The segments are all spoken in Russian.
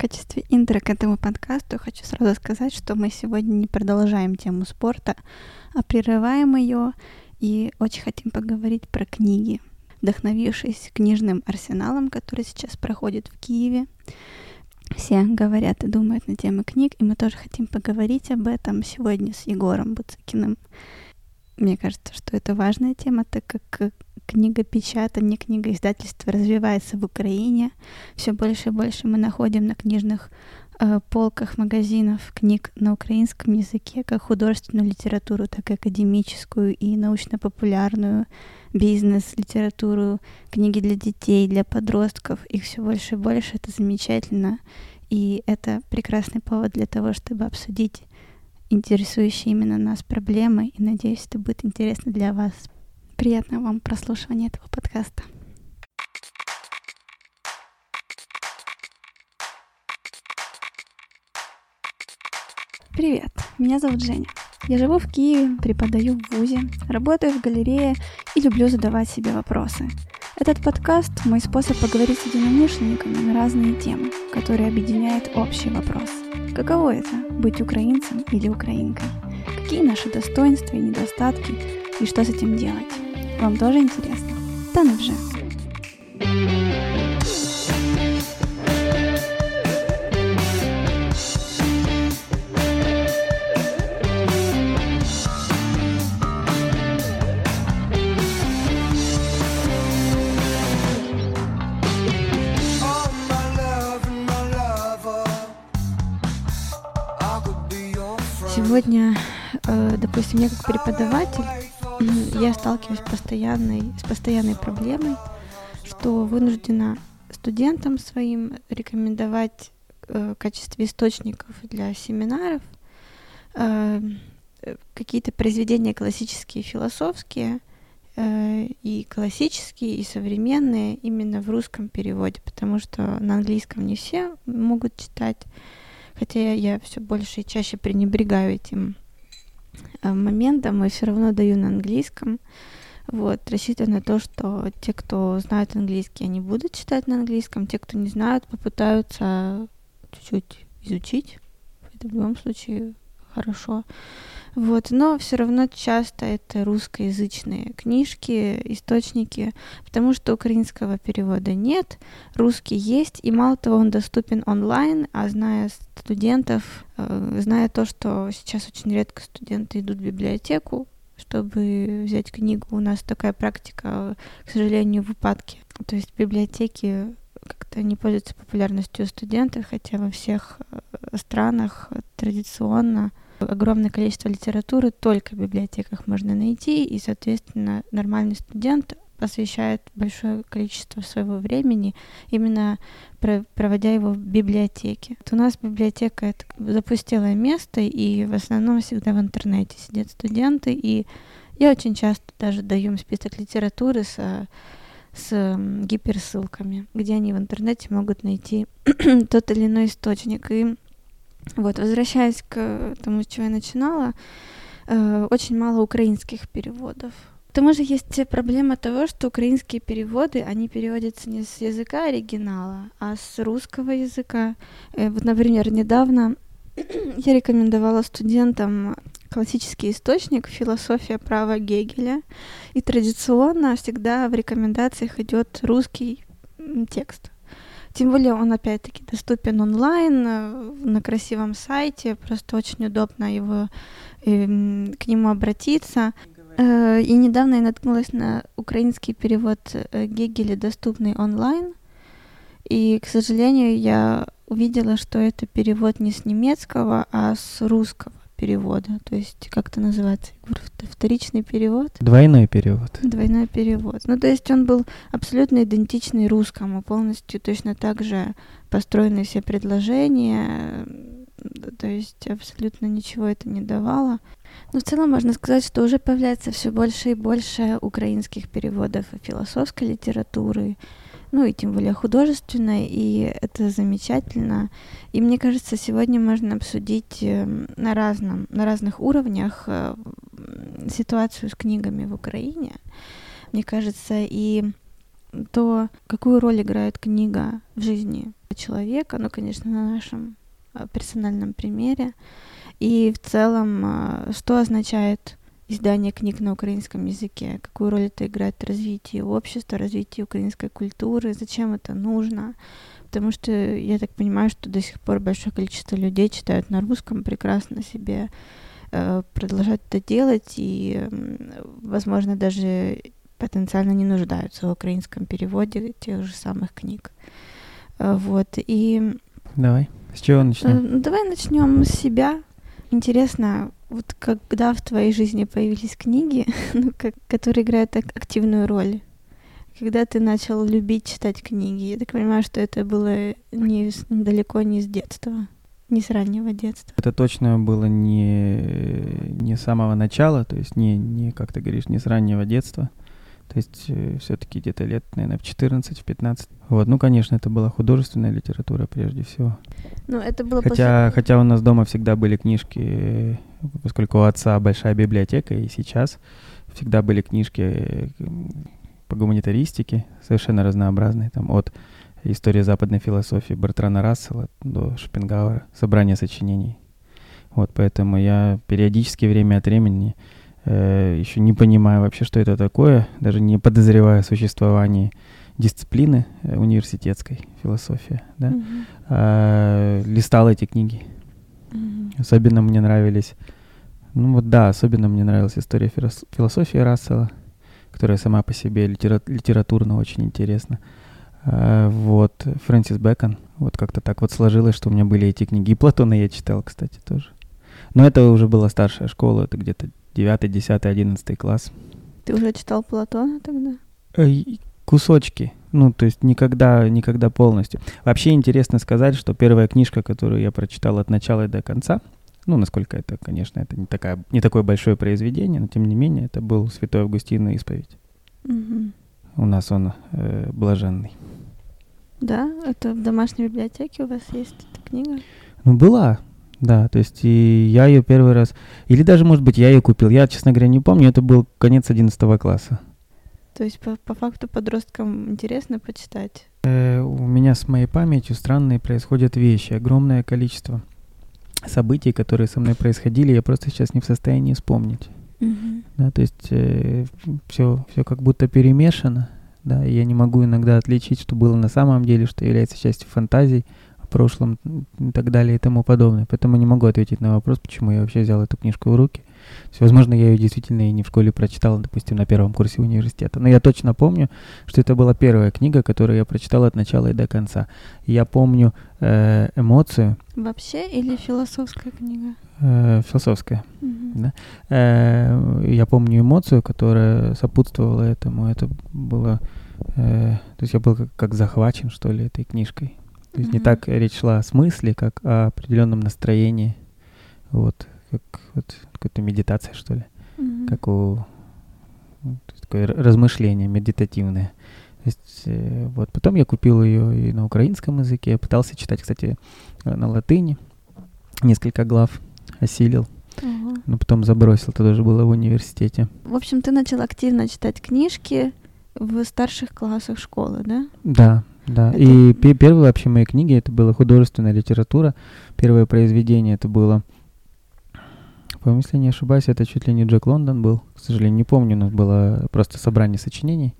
качестве интро к этому подкасту хочу сразу сказать, что мы сегодня не продолжаем тему спорта, а прерываем ее и очень хотим поговорить про книги, вдохновившись книжным арсеналом, который сейчас проходит в Киеве. Все говорят и думают на темы книг, и мы тоже хотим поговорить об этом сегодня с Егором Буцикиным. Мне кажется, что это важная тема, так как книгопечатание, книгоиздательство развивается в Украине. Все больше и больше мы находим на книжных э, полках магазинов книг на украинском языке, как художественную литературу, так и академическую и научно-популярную, бизнес-литературу, книги для детей, для подростков. Их все больше и больше. Это замечательно. И это прекрасный повод для того, чтобы обсудить интересующие именно нас проблемы. И надеюсь, это будет интересно для вас. Приятного вам прослушивания этого подкаста. Привет, меня зовут Женя. Я живу в Киеве, преподаю в ВУЗе, работаю в галерее и люблю задавать себе вопросы. Этот подкаст – мой способ поговорить с единомышленниками на разные темы, которые объединяют общий вопрос. Каково это – быть украинцем или украинкой? Какие наши достоинства и недостатки, и что с этим делать? Вам тоже интересно? Да ну же! Сегодня, э, допустим, я как преподаватель я сталкиваюсь постоянной, с постоянной проблемой, что вынуждена студентам своим рекомендовать э, в качестве источников для семинаров э, какие-то произведения классические, философские, э, и классические, и современные именно в русском переводе, потому что на английском не все могут читать, хотя я, все больше и чаще пренебрегаю этим моментом, и все равно даю на английском. Вот, рассчитываю на то, что те, кто знают английский, они будут читать на английском, те, кто не знают, попытаются чуть-чуть изучить. Это в любом случае хорошо. Вот, но все равно часто это русскоязычные книжки, источники, потому что украинского перевода нет, русский есть, и мало того, он доступен онлайн, а зная студентов, э, зная то, что сейчас очень редко студенты идут в библиотеку, чтобы взять книгу, у нас такая практика, к сожалению, в упадке. То есть библиотеки как-то не пользуются популярностью у студентов, хотя во всех э, странах традиционно огромное количество литературы только в библиотеках можно найти, и, соответственно, нормальный студент посвящает большое количество своего времени, именно проводя его в библиотеке. Вот у нас библиотека — это запустелое место, и в основном всегда в интернете сидят студенты, и я очень часто даже даю им список литературы с с гиперссылками, где они в интернете могут найти тот или иной источник. И вот, возвращаясь к тому, с чего я начинала, э, очень мало украинских переводов. К тому же есть проблема того, что украинские переводы, они переводятся не с языка оригинала, а с русского языка. Э, вот, например, недавно я рекомендовала студентам классический источник «Философия права Гегеля», и традиционно всегда в рекомендациях идет русский текст. Тем более он опять-таки доступен онлайн э, на красивом сайте, просто очень удобно его эм, к нему обратиться. Э, и недавно я наткнулась на украинский перевод э, Гегеля, доступный онлайн. И, к сожалению, я увидела, что это перевод не с немецкого, а с русского перевода. То есть, как это называется? Вторичный перевод? Двойной перевод. Двойной перевод. Ну, то есть он был абсолютно идентичный русскому, полностью точно так же построены все предложения, то есть абсолютно ничего это не давало. Но в целом можно сказать, что уже появляется все больше и больше украинских переводов философской литературы, ну и тем более художественной, и это замечательно. И мне кажется, сегодня можно обсудить эм, на, разном, на разных уровнях э, ситуацию с книгами в Украине. Мне кажется, и то, какую роль играет книга в жизни человека, ну, конечно, на нашем а, персональном примере, и в целом, а, что означает издание книг на украинском языке, какую роль это играет в развитии общества, развитии украинской культуры, зачем это нужно. Потому что я так понимаю, что до сих пор большое количество людей читают на русском, прекрасно себе э, продолжать это делать и, возможно, даже потенциально не нуждаются в украинском переводе тех же самых книг. Э, вот, и... Давай, с чего начнем? Э, ну, давай начнем с себя. Интересно, вот когда в твоей жизни появились книги, ну, как, которые играют так активную роль? Когда ты начал любить читать книги? Я так понимаю, что это было не, далеко не с детства, не с раннего детства. Это точно было не, не с самого начала, то есть не, не, как ты говоришь, не с раннего детства. То есть э, все-таки где-то лет, наверное, в 14-15. Вот, ну, конечно, это была художественная литература прежде всего. Ну, это было хотя, после... хотя у нас дома всегда были книжки, поскольку у отца большая библиотека, и сейчас всегда были книжки по гуманитаристике, совершенно разнообразные, там от истории западной философии Бартрана Рассела до Шопенгауэра, собрание сочинений. Вот, поэтому я периодически время от времени Э, еще не понимая вообще, что это такое, даже не подозревая о существовании дисциплины э, университетской философии, да, mm-hmm. а, листал эти книги. Mm-hmm. Особенно мне нравились, ну вот да, особенно мне нравилась история философии Рассела, которая сама по себе литера- литературно очень интересна. А, вот, Фрэнсис Бэкон, вот как-то так вот сложилось, что у меня были эти книги. И Платона я читал, кстати, тоже. Но это уже была старшая школа, это где-то 9, 10, 11 класс. Ты уже читал Платона тогда? Кусочки. Ну, то есть никогда, никогда полностью. Вообще интересно сказать, что первая книжка, которую я прочитал от начала и до конца, ну, насколько это, конечно, это не, такая, не такое большое произведение, но тем не менее, это был Святой Августин и исповедь. Угу. У нас он э, блаженный. Да? Это в домашней библиотеке у вас есть эта книга? Ну, была. Да, то есть и я ее первый раз, или даже, может быть, я ее купил. Я, честно говоря, не помню, это был конец 11 класса. То есть по, по факту подросткам интересно почитать? Э, у меня с моей памятью странные происходят вещи, огромное количество событий, которые со мной происходили, я просто сейчас не в состоянии вспомнить. Mm-hmm. Да, то есть э, все, все как будто перемешано, да, и я не могу иногда отличить, что было на самом деле, что является частью фантазий, прошлом и так далее и тому подобное. Поэтому не могу ответить на вопрос, почему я вообще взял эту книжку в руки. есть, возможно, я ее действительно и не в школе прочитал, допустим, на первом курсе университета. Но я точно помню, что это была первая книга, которую я прочитал от начала и до конца. Я помню э, эмоцию. Вообще или философская книга? Э, философская. Mm-hmm. Да? Э, я помню эмоцию, которая сопутствовала этому. Это было... Э, то есть я был как, как захвачен, что ли, этой книжкой. То есть mm-hmm. не так речь шла о смысле, как о определенном настроении. Вот, как вот какая-то медитация, что ли. Mm-hmm. Как у такое размышление медитативное. То есть, э, вот. Потом я купил ее и на украинском языке. Пытался читать, кстати, э, на латыни. Несколько глав осилил. Uh-huh. Но потом забросил, это тоже было в университете. В общем, ты начал активно читать книжки в старших классах школы, да? Да, да, это... и первые вообще мои книги это была художественная литература. Первое произведение это было, по-моему, если не ошибаюсь, это чуть ли не Джек Лондон был. К сожалению, не помню, у нас было просто собрание сочинений.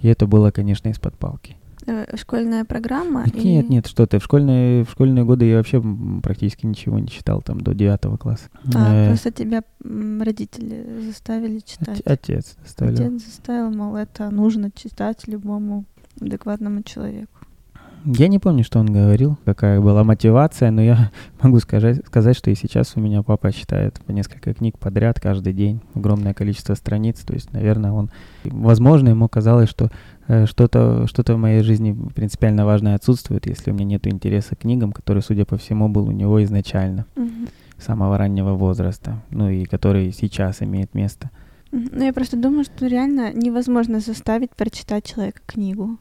И это было, конечно, из-под палки. Э, школьная программа? Нет, или... нет, что ты. В школьные, в школьные годы я вообще практически ничего не читал, там, до девятого класса. А, э... просто тебя родители заставили читать? Отец заставил. Отец заставил, мол, это нужно читать любому адекватному человеку. Я не помню, что он говорил, какая была мотивация, но я могу сказать, сказать, что и сейчас у меня папа читает по несколько книг подряд каждый день, огромное количество страниц, то есть, наверное, он, возможно, ему казалось, что э, что-то что в моей жизни принципиально важное отсутствует, если у меня нет интереса к книгам, который, судя по всему, был у него изначально, угу. с самого раннего возраста, ну и который сейчас имеет место. Ну, я просто думаю, что реально невозможно заставить прочитать человека книгу.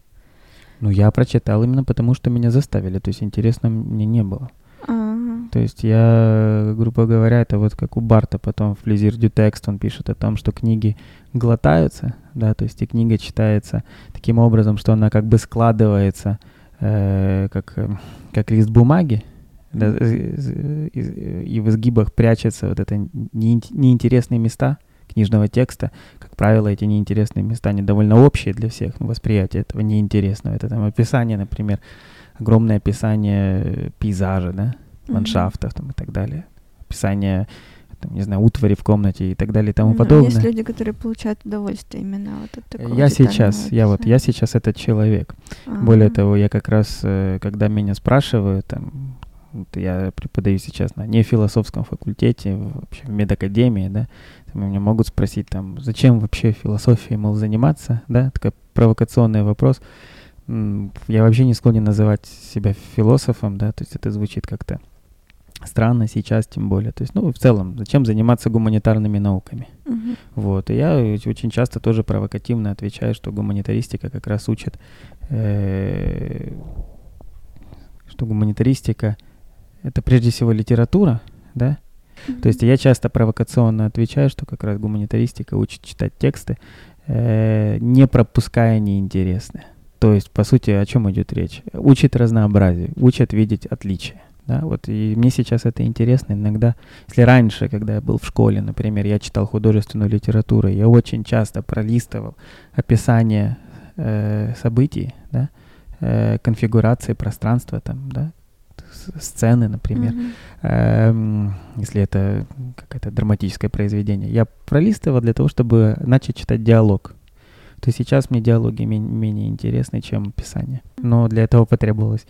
Ну, я прочитал именно потому, что меня заставили, то есть интересно мне не было. То есть я, грубо говоря, это вот как у Барта потом в Плезир дю текст, он пишет о том, что книги глотаются, да, то есть и книга читается таким образом, что она как бы складывается э, как, э, как лист бумаги, да, и в изгибах прячется вот это неинтересные места книжного текста. Как правило, эти неинтересные места, они довольно общие для всех, ну, восприятие этого неинтересного. Это там описание, например, огромное описание пейзажа, да, ландшафтов там, и так далее. Описание там, не знаю, утвари в комнате и так далее и тому ну, подобное. Есть люди, которые получают удовольствие именно вот от такого Я сейчас, я вот, я сейчас этот человек. Ага. Более того, я как раз, э, когда меня спрашивают, там, вот я преподаю сейчас на нефилософском факультете, вообще в медакадемии, да, там меня могут спросить, там, зачем вообще философией, мол, заниматься, да, такой провокационный вопрос. Я вообще не склонен называть себя философом, да, то есть это звучит как-то странно сейчас, тем более. То есть, ну, в целом, зачем заниматься гуманитарными науками? Uh-huh. Вот. И я очень часто тоже провокативно отвечаю, что гуманитаристика как раз учит, э, что гуманитаристика это прежде всего литература, да? Mm-hmm. То есть я часто провокационно отвечаю, что как раз гуманитаристика учит читать тексты, э, не пропуская неинтересные. То есть, по сути, о чем идет речь? Учит разнообразие, учит видеть отличия. Да, вот и мне сейчас это интересно. Иногда, если раньше, когда я был в школе, например, я читал художественную литературу, я очень часто пролистывал описание э, событий, да, э, конфигурации пространства, там, да, сцены, например, mm-hmm. если это какое-то драматическое произведение. Я пролистывал для того, чтобы начать читать диалог. То есть сейчас мне диалоги ме- менее интересны, чем писание. Но для этого потребовалось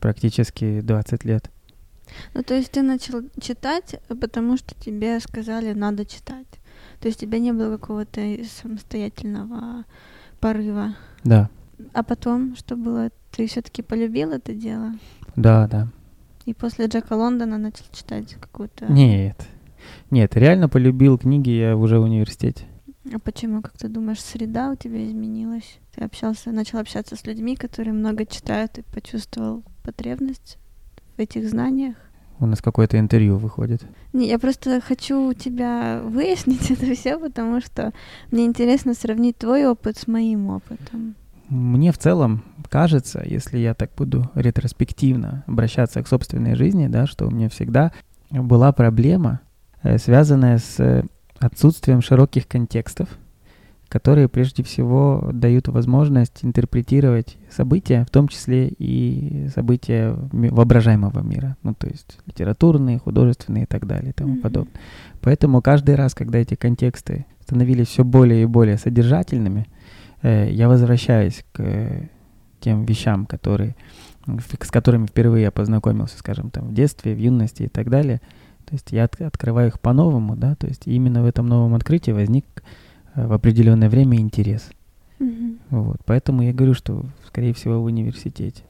практически 20 лет. Ну, то есть ты начал читать, потому что тебе сказали, надо читать. То есть у тебя не было какого-то самостоятельного порыва. Да. А потом, что было? Ты все-таки полюбил это дело? Да, да. И после Джека Лондона начал читать какую-то... Нет. Нет, реально полюбил книги я уже в университете. А почему, как ты думаешь, среда у тебя изменилась? Ты общался, начал общаться с людьми, которые много читают, и почувствовал потребность в этих знаниях? У нас какое-то интервью выходит. Не, я просто хочу у тебя выяснить это все, потому что мне интересно сравнить твой опыт с моим опытом. Мне в целом кажется, если я так буду ретроспективно обращаться к собственной жизни, да, что у меня всегда была проблема, э, связанная с отсутствием широких контекстов, которые прежде всего дают возможность интерпретировать события, в том числе и события воображаемого мира, ну то есть литературные, художественные и так далее и тому mm-hmm. подобное. Поэтому каждый раз, когда эти контексты становились все более и более содержательными, э, я возвращаюсь к тем вещам, которые, с которыми впервые я познакомился, скажем, там в детстве, в юности и так далее. То есть я от, открываю их по-новому, да, то есть именно в этом новом открытии возник э, в определенное время интерес. Mm-hmm. Вот, поэтому я говорю, что, скорее всего, в университете.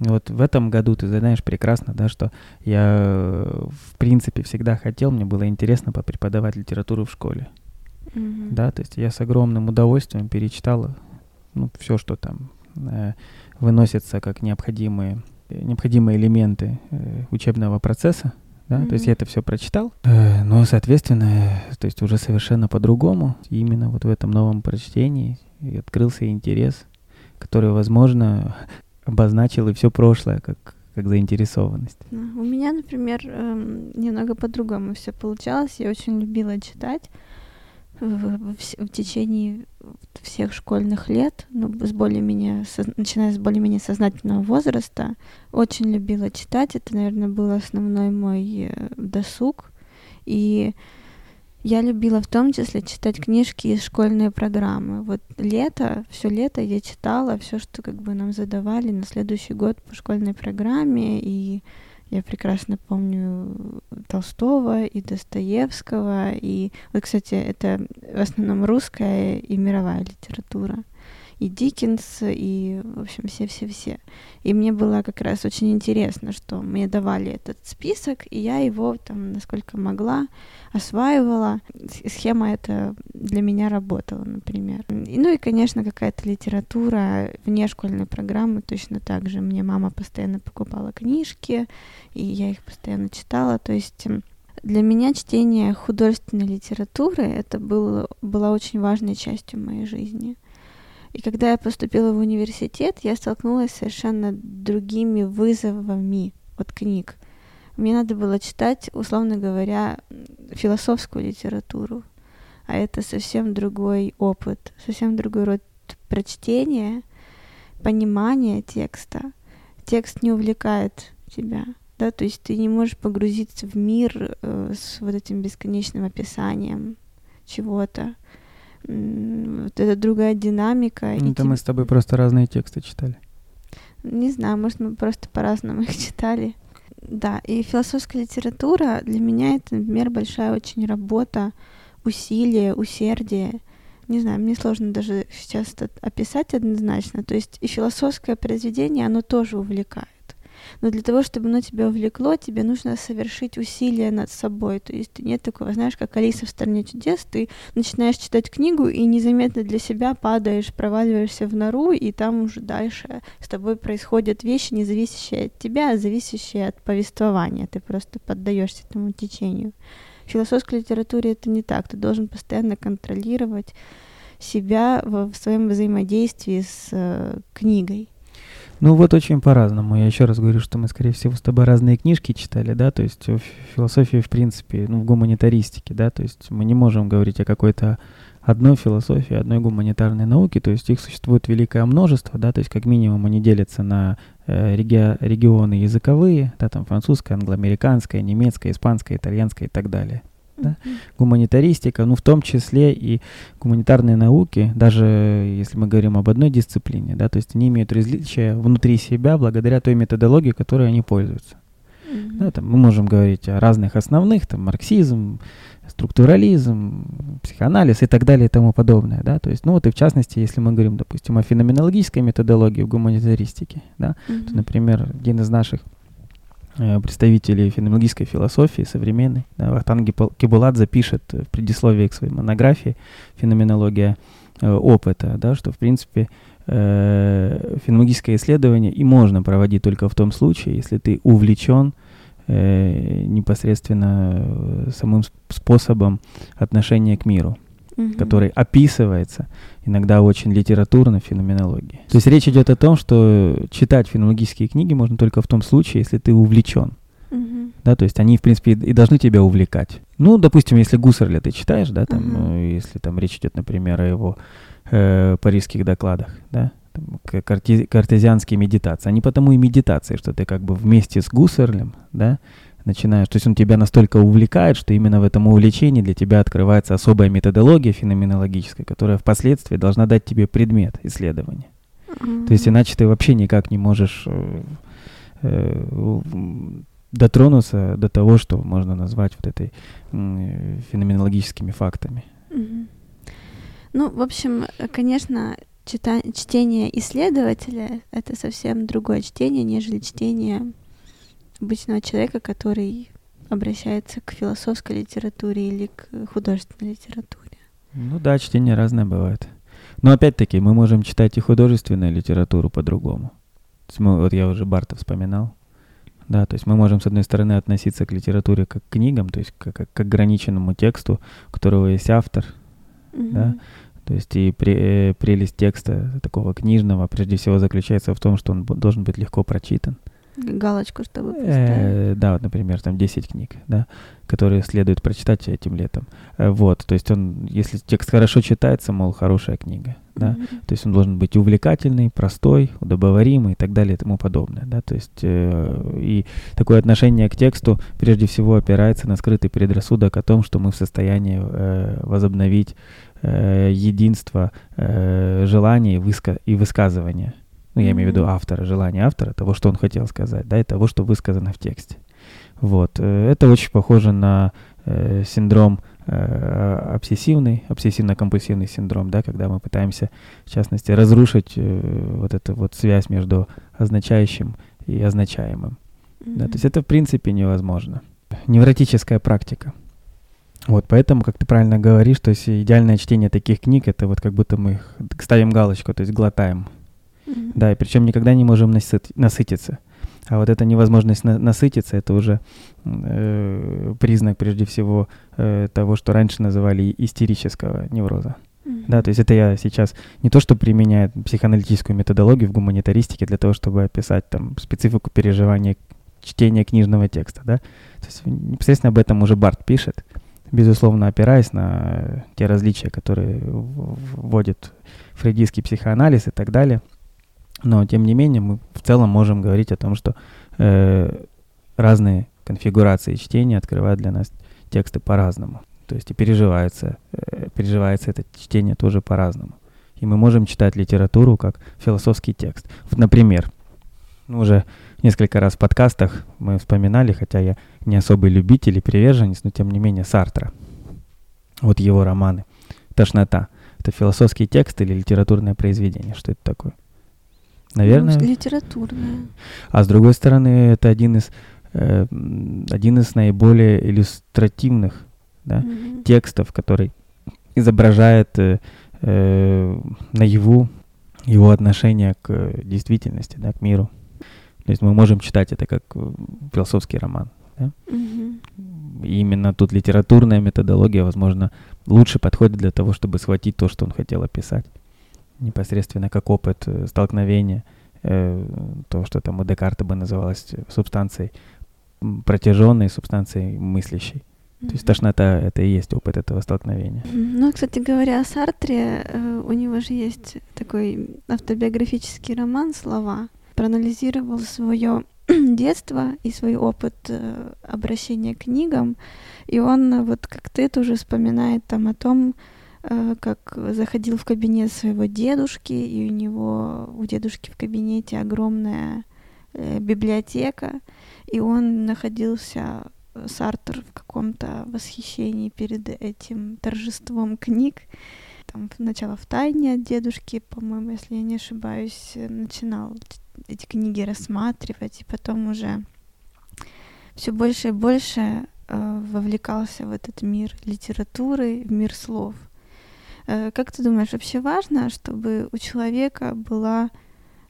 Вот в этом году ты знаешь прекрасно, да, что я, в принципе, всегда хотел, мне было интересно попреподавать литературу в школе. Mm-hmm. Да, то есть я с огромным удовольствием перечитал ну, все, что там э, выносится как необходимые, необходимые элементы э, учебного процесса. Да, mm-hmm. то есть я это все прочитал, э, но, соответственно, то есть уже совершенно по-другому. Именно вот в этом новом прочтении и открылся интерес, который, возможно, обозначил и все прошлое как как заинтересованность. У меня, например, эм, немного по-другому все получалось. Я очень любила читать в, в, в течение всех школьных лет, ну, с более-менее, со, начиная с более-менее сознательного возраста, очень любила читать. Это, наверное, был основной мой э, досуг. И я любила в том числе читать книжки из школьной программы. Вот лето, все лето я читала все, что как бы нам задавали на следующий год по школьной программе, и я прекрасно помню Толстого и Достоевского. И вот, кстати, это в основном русская и мировая литература. И Диккенс, и, в общем, все-все-все. И мне было как раз очень интересно, что мне давали этот список, и я его там, насколько могла, осваивала. Схема эта для меня работала, например. И, ну и, конечно, какая-то литература вне школьной программы точно так же. Мне мама постоянно покупала книжки, и я их постоянно читала. То есть для меня чтение художественной литературы это был, была очень важной частью моей жизни. И когда я поступила в университет, я столкнулась с совершенно другими вызовами от книг. Мне надо было читать, условно говоря, философскую литературу. А это совсем другой опыт, совсем другой род прочтения, понимания текста. Текст не увлекает тебя да, то есть ты не можешь погрузиться в мир э, с вот этим бесконечным описанием чего-то. Вот это другая динамика. Ну, это мы с тобой просто разные тексты читали. Не знаю, может, мы просто по-разному их читали. Да, и философская литература для меня это, например, большая очень работа, усилие, усердие. Не знаю, мне сложно даже сейчас это описать однозначно. То есть и философское произведение, оно тоже увлекает. Но для того, чтобы оно тебя увлекло, тебе нужно совершить усилия над собой. То есть нет такого, знаешь, как Алиса в «Стране чудес», ты начинаешь читать книгу и незаметно для себя падаешь, проваливаешься в нору, и там уже дальше с тобой происходят вещи, не зависящие от тебя, а зависящие от повествования. Ты просто поддаешься этому течению. В философской литературе это не так. Ты должен постоянно контролировать себя в, в своем взаимодействии с э, книгой. Ну вот очень по-разному. Я еще раз говорю, что мы, скорее всего, с тобой разные книжки читали, да, то есть в философии, в принципе, ну, в гуманитаристике, да, то есть мы не можем говорить о какой-то одной философии, одной гуманитарной науке, то есть их существует великое множество, да, то есть как минимум они делятся на э, реги регионы языковые, да, там французская, англоамериканская, немецкая, испанская, итальянская и так далее да? гуманитаристика, ну в том числе и гуманитарные науки, даже если мы говорим об одной дисциплине, да, то есть они имеют различия внутри себя благодаря той методологии, которой они пользуются. Mm-hmm. Да, там мы можем говорить о разных основных, там марксизм, структурализм, психоанализ и так далее и тому подобное, да, то есть, ну вот и в частности, если мы говорим, допустим, о феноменологической методологии в гуманитаристике, да, mm-hmm. то, например, один из наших представителей феноменологической философии современной. Да, Вахтанг Кибуладзе пишет в предисловии к своей монографии «Феноменология э, опыта», да, что, в принципе, э, феноменологическое исследование и можно проводить только в том случае, если ты увлечен э, непосредственно э, самым способом отношения к миру угу. который описывается иногда очень литературно в феноменологии. То есть речь идет о том, что читать феноменологические книги можно только в том случае, если ты увлечен. Uh-huh. Да, то есть они, в принципе, и должны тебя увлекать. Ну, допустим, если Гуссерля ты читаешь, да, там, uh-huh. если там речь идет, например, о его э, парижских докладах, да, картезианские медитации. Они потому и медитации, что ты как бы вместе с Гуссерлем, да, начинаешь, то есть он тебя настолько увлекает, что именно в этом увлечении для тебя открывается особая методология феноменологическая, которая впоследствии должна дать тебе предмет исследования. Mm-hmm. То есть иначе ты вообще никак не можешь э, э, дотронуться до того, что можно назвать вот этой э, феноменологическими фактами. Mm-hmm. Ну, в общем, конечно, чита- чтение исследователя — это совсем другое чтение, нежели чтение обычного человека, который обращается к философской литературе или к художественной литературе. Ну да, чтение разное бывает. Но опять-таки мы можем читать и художественную литературу по-другому. Вот я уже Барта вспоминал. Да, то есть мы можем, с одной стороны, относиться к литературе как к книгам, то есть как, как к ограниченному тексту, у которого есть автор, mm-hmm. да, то есть и при, э, прелесть текста такого книжного прежде всего заключается в том, что он должен быть легко прочитан. Галочку, чтобы. Э, да, вот, например, там 10 книг, да, которые следует прочитать этим летом. Э, вот, то есть он, если текст хорошо читается, мол, хорошая книга, да, mm-hmm. то есть он должен быть увлекательный, простой, удобоваримый и так далее и тому подобное, да, то есть э, и такое отношение к тексту прежде всего опирается на скрытый предрассудок о том, что мы в состоянии э, возобновить э, единство э, желаний и, выска- и высказывания ну, я имею в виду автора, желание автора, того, что он хотел сказать, да, и того, что высказано в тексте. Вот. Э, это очень похоже на э, синдром э, обсессивный, обсессивно-компульсивный синдром, да, когда мы пытаемся, в частности, разрушить э, вот эту вот связь между означающим и означаемым. Mm-hmm. Да, то есть это в принципе невозможно. Невротическая практика. Вот, поэтому, как ты правильно говоришь, то есть идеальное чтение таких книг, это вот как будто мы ставим галочку, то есть глотаем. Mm-hmm. Да, и причем никогда не можем насыт- насытиться. А вот эта невозможность на- насытиться, это уже э, признак, прежде всего, э, того, что раньше называли истерического невроза. Mm-hmm. Да, то есть это я сейчас не то, что применяю психоаналитическую методологию в гуманитаристике для того, чтобы описать там специфику переживания чтения книжного текста, да. То есть непосредственно об этом уже Барт пишет, безусловно, опираясь на те различия, которые вводит фрейдистский психоанализ и так далее. Но, тем не менее, мы в целом можем говорить о том, что э, разные конфигурации чтения открывают для нас тексты по-разному. То есть и переживается, э, переживается это чтение тоже по-разному. И мы можем читать литературу как философский текст. Вот, например, ну, уже несколько раз в подкастах мы вспоминали, хотя я не особый любитель и приверженец, но тем не менее Сартра. Вот его романы. «Тошнота». Это философский текст или литературное произведение? Что это такое? Наверное. Ну, литературное. А с другой стороны, это один из, э, один из наиболее иллюстративных да, mm-hmm. текстов, который изображает э, э, наяву его отношение к действительности, да, к миру. То есть мы можем читать это как э, философский роман. Да? Mm-hmm. И именно тут литературная методология, возможно, лучше подходит для того, чтобы схватить то, что он хотел описать непосредственно как опыт э, столкновения, э, то, что там у Декарта бы называлось субстанцией протяженной, субстанцией мыслящей. Mm-hmm. То есть тошнота — это и есть опыт этого столкновения. Ну, кстати говоря, о Сартре, э, у него же есть такой автобиографический роман «Слова». Проанализировал свое детство и свой опыт э, обращения к книгам, и он, вот как ты тоже вспоминает там о том, Э, как заходил в кабинет своего дедушки, и у него, у дедушки в кабинете огромная э, библиотека, и он находился, э, Сартер, в каком-то восхищении перед этим торжеством книг. Там сначала в тайне от дедушки, по-моему, если я не ошибаюсь, начинал эти книги рассматривать, и потом уже все больше и больше э, вовлекался в этот мир литературы, в мир слов. Э, как ты думаешь, вообще важно, чтобы у человека была,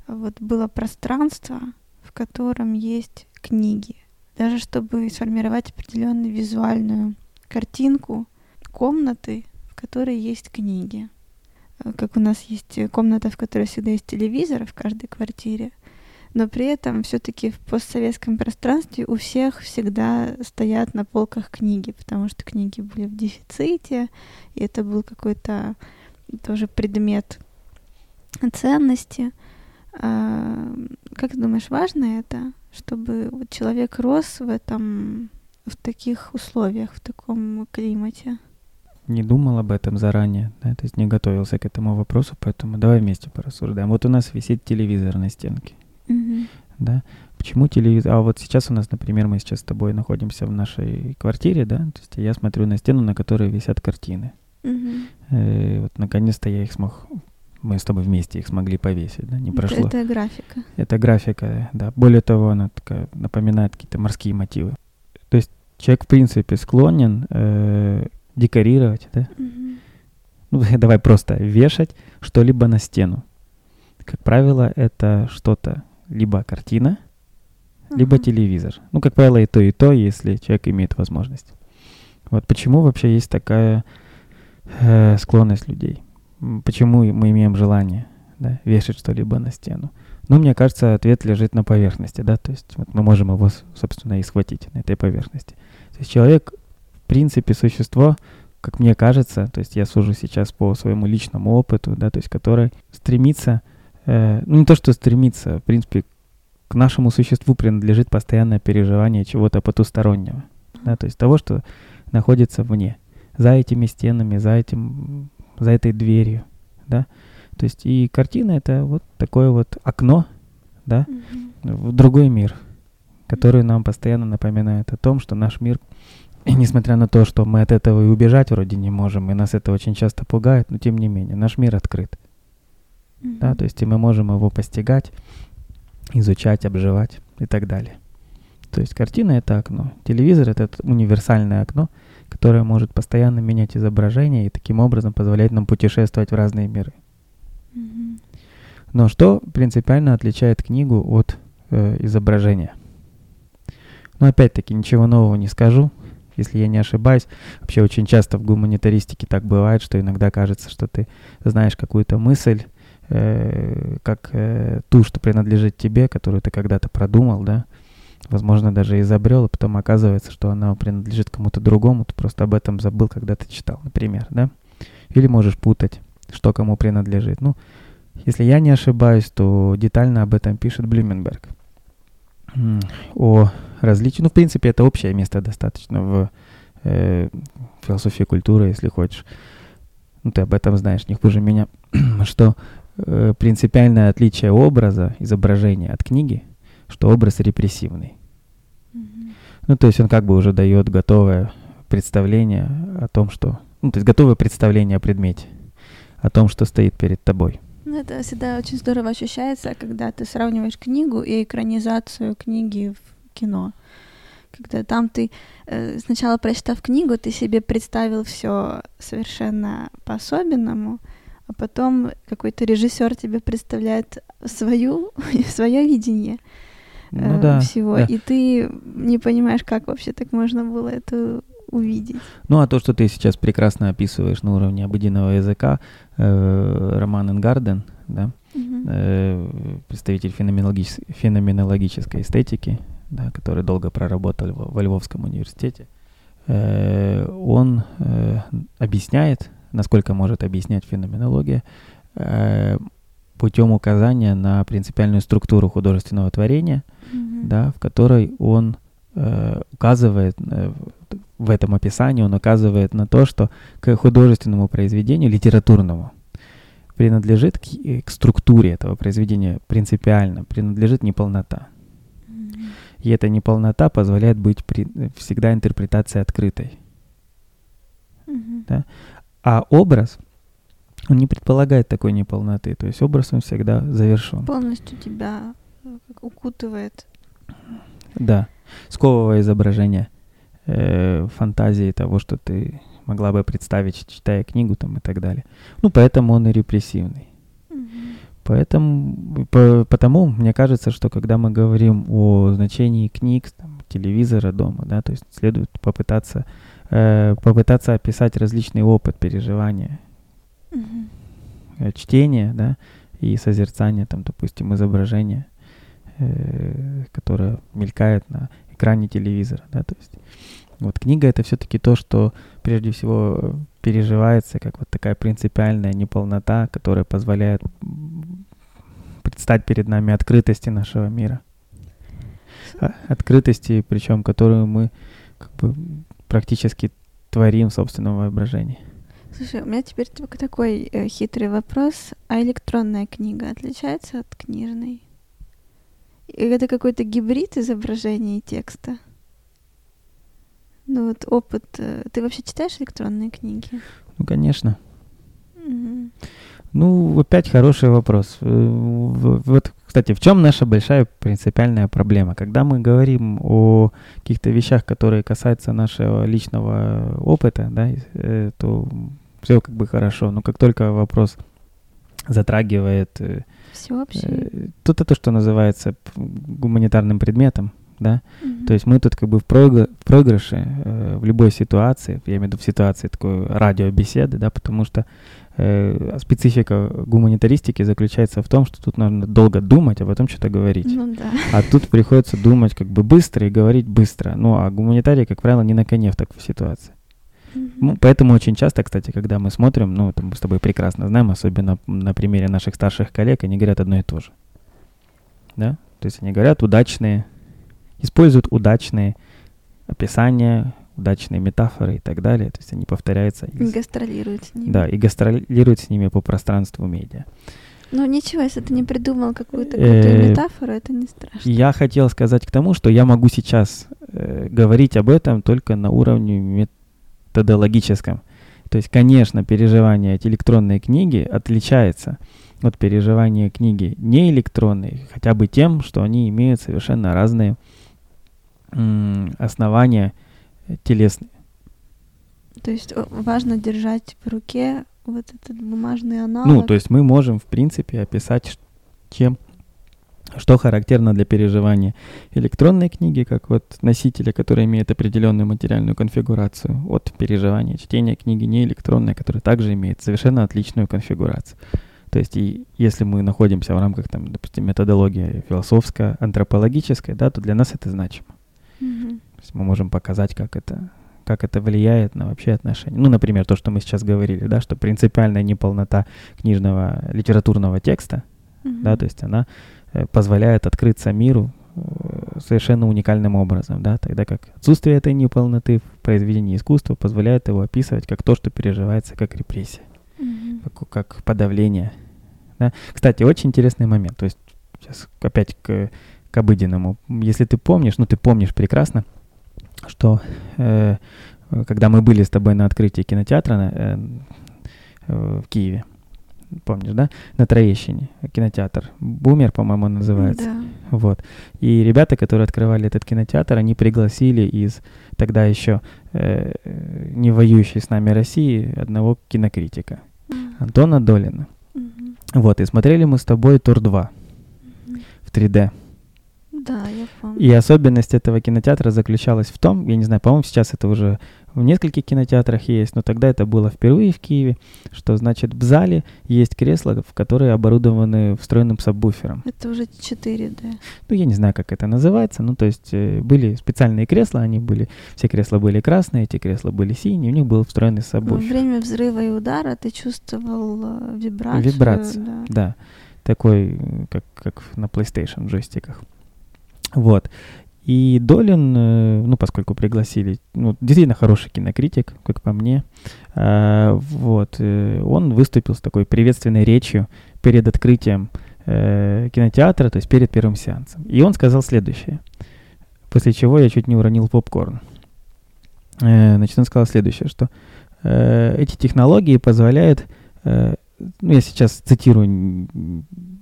вот, было пространство, в котором есть книги? Даже чтобы сформировать определенную визуальную картинку комнаты, в которой есть книги. Э, как у нас есть комната, в которой всегда есть телевизор в каждой квартире, но при этом все-таки в постсоветском пространстве у всех всегда стоят на полках книги, потому что книги были в дефиците, и это был какой-то тоже предмет ценности. А, как ты думаешь, важно это, чтобы человек рос в этом, в таких условиях, в таком климате? Не думал об этом заранее, да, то есть не готовился к этому вопросу, поэтому давай вместе порассуждаем. Вот у нас висит телевизор на стенке. Mm-hmm. Да? Почему телевизор? А вот сейчас у нас, например, мы сейчас с тобой находимся в нашей квартире, да? То есть я смотрю на стену, на которой висят картины. Mm-hmm. Э, вот наконец-то я их смог мы с тобой вместе их смогли повесить, да, не прошло. Это, это графика. Это графика, да. Более того, она такая напоминает какие-то морские мотивы. То есть человек, в принципе, склонен э, декорировать, да. Mm-hmm. Ну, давай просто вешать что-либо на стену. Как правило, это что-то либо картина, uh-huh. либо телевизор. Ну, как правило, и то, и то, если человек имеет возможность. Вот почему вообще есть такая э, склонность людей? Почему мы имеем желание да, вешать что-либо на стену? Ну, мне кажется, ответ лежит на поверхности, да, то есть вот мы можем его, собственно, и схватить на этой поверхности. То есть человек, в принципе, существо, как мне кажется, то есть я сужу сейчас по своему личному опыту, да, то есть который стремится э, ну не то, что стремиться, в принципе, к нашему существу принадлежит постоянное переживание чего-то потустороннего, да, то есть того, что находится вне, за этими стенами, за этим, за этой дверью, да, то есть и картина это вот такое вот окно, да, mm-hmm. в другой мир, который нам постоянно напоминает о том, что наш мир несмотря на то, что мы от этого и убежать вроде не можем, и нас это очень часто пугает, но тем не менее, наш мир открыт. Mm-hmm. Да, то есть и мы можем его постигать, изучать, обживать и так далее. То есть картина — это окно, телевизор — это универсальное окно, которое может постоянно менять изображение и таким образом позволять нам путешествовать в разные миры. Mm-hmm. Но что принципиально отличает книгу от э, изображения? Но ну, опять-таки ничего нового не скажу, если я не ошибаюсь. Вообще очень часто в гуманитаристике так бывает, что иногда кажется, что ты знаешь какую-то мысль, э, как э, ту, что принадлежит тебе, которую ты когда-то продумал, да, возможно, даже изобрел, и потом оказывается, что она принадлежит кому-то другому, ты просто об этом забыл, когда ты читал, например, да? Или можешь путать, что кому принадлежит. Ну, если я не ошибаюсь, то детально об этом пишет Блюменберг. О различии, ну, в принципе, это общее место достаточно в э, философии культуры, если хочешь. Ну, ты об этом знаешь не хуже меня, что принципиальное отличие образа, изображения от книги, что образ репрессивный. Mm-hmm. Ну, то есть он как бы уже дает готовое представление о том, что... Ну, то есть готовое представление о предмете, о том, что стоит перед тобой. Ну, это всегда очень здорово ощущается, когда ты сравниваешь книгу и экранизацию книги в кино. Когда там ты э, сначала прочитав книгу, ты себе представил все совершенно по-особенному, а потом какой-то режиссер тебе представляет свою, свое видение ну, э, да, всего, да. и ты не понимаешь, как вообще так можно было это увидеть. Ну, а то, что ты сейчас прекрасно описываешь на уровне обыденного языка, э, Роман Ингарден, да, угу. э, представитель феноменологич- феноменологической эстетики, да, который долго проработал в, во Львовском университете, э, он э, объясняет, насколько может объяснять феноменология, э, путем указания на принципиальную структуру художественного творения, mm да, в которой он э, указывает э, в этом описании, он указывает на то, что к художественному произведению, литературному, принадлежит к, к структуре этого произведения принципиально, принадлежит неполнота. mm И эта неполнота позволяет быть при, всегда интерпретацией открытой. mm Да? А образ он не предполагает такой неполноты. То есть образ он всегда завершен. Полностью тебя э, укутывает. Да. Сковывая изображение э, фантазии того, что ты могла бы представить, читая книгу там и так далее. Ну, поэтому он и репрессивный. Поэтому, по, потому мне кажется, что когда мы говорим о значении книг, там, телевизора дома, да, то есть следует попытаться, э, попытаться описать различный опыт переживания mm-hmm. чтения, да, и созерцания, там, допустим, изображения, э, которое мелькает на экране телевизора, да, то есть вот книга это все-таки то, что прежде всего переживается как вот такая принципиальная неполнота, которая позволяет предстать перед нами открытости нашего мира. А, открытости, причем которую мы как бы практически творим в собственном воображении. Слушай, у меня теперь такой э, хитрый вопрос. А электронная книга отличается от книжной? Это какой-то гибрид изображения и текста? Ну вот опыт... Э, ты вообще читаешь электронные книги? Ну, конечно. Угу. Ну, опять хороший вопрос. Э, вот, кстати, в чем наша большая принципиальная проблема? Когда мы говорим о каких-то вещах, которые касаются нашего личного опыта, да, э, то все как бы хорошо, но как только вопрос затрагивает... Э. Э, тут это, что называется гуманитарным предметом, да, mm-hmm. то есть мы тут как бы в, проигр- в проигрыше э, в любой ситуации, я имею в виду в ситуации такой радиобеседы, да, потому что э, специфика гуманитаристики заключается в том, что тут нужно долго думать, а потом что-то говорить. Ну, да. А тут приходится думать как бы быстро и говорить быстро. Ну, а гуманитарии, как правило, не на коне в такой ситуации. Ну, поэтому очень часто, кстати, когда мы смотрим, ну, это мы с тобой прекрасно знаем, особенно на примере наших старших коллег, они говорят одно и то же. Да? То есть они говорят удачные, используют удачные описания, удачные метафоры и так далее. То есть они повторяются. И гастролируют с ними. Да, и гастролируют с ними по пространству медиа. Ну ничего, если ты не придумал какую-то крутую э, метафору, это не страшно. Я хотел сказать к тому, что я могу сейчас э, говорить об этом только на уровне методологическом. То есть, конечно, переживание от электронной книги отличается от переживания книги не электронной, хотя бы тем, что они имеют совершенно разные основания телесные. То есть важно держать в руке вот этот бумажный аналог. Ну, то есть мы можем, в принципе, описать, чем что характерно для переживания электронной книги, как вот носителя, который имеет определенную материальную конфигурацию, от переживания чтения книги не электронной, которая также имеет совершенно отличную конфигурацию. То есть, и если мы находимся в рамках, там, допустим, методологии философской, антропологической, да, то для нас это значимо. Mm-hmm. То есть мы можем показать, как это, как это влияет на вообще отношения. Ну, например, то, что мы сейчас говорили, да, что принципиальная неполнота книжного литературного текста, mm-hmm. да, то есть она э, позволяет открыться миру э, совершенно уникальным образом, да, тогда как отсутствие этой неполноты в произведении искусства позволяет его описывать как то, что переживается как репрессия mm-hmm. как, как подавление. Да? Кстати, очень интересный момент. То есть сейчас опять к, к обыденному. Если ты помнишь, ну ты помнишь прекрасно, что э, когда мы были с тобой на открытии кинотеатра э, э, в Киеве, помнишь, да, на Троещине, кинотеатр, Бумер, по-моему, называется. Да. Вот. И ребята, которые открывали этот кинотеатр, они пригласили из тогда еще э, не воюющей с нами России одного кинокритика. Антона Долина. Mm-hmm. Вот, и смотрели мы с тобой Тур 2 mm-hmm. в 3D. Да, я помню. И особенность этого кинотеатра заключалась в том, я не знаю, по-моему, сейчас это уже в нескольких кинотеатрах есть, но тогда это было впервые в Киеве, что значит в зале есть кресла, в которые оборудованы встроенным сабвуфером. Это уже 4D. Ну, я не знаю, как это называется, ну, то есть э, были специальные кресла, они были, все кресла были красные, эти кресла были синие, у них был встроенный сабвуфер. Во время взрыва и удара ты чувствовал э, вибрацию. Вибрацию, да. да. Такой, как, как на PlayStation джойстиках. Вот. И Долин, э, ну, поскольку пригласили, ну, действительно хороший кинокритик, как по мне, э, вот, э, он выступил с такой приветственной речью перед открытием кинотеатра, то есть перед первым сеансом. И он сказал следующее, после чего я чуть не уронил попкорн. Значит, он сказал следующее, что эти технологии позволяют ну, я сейчас цитирую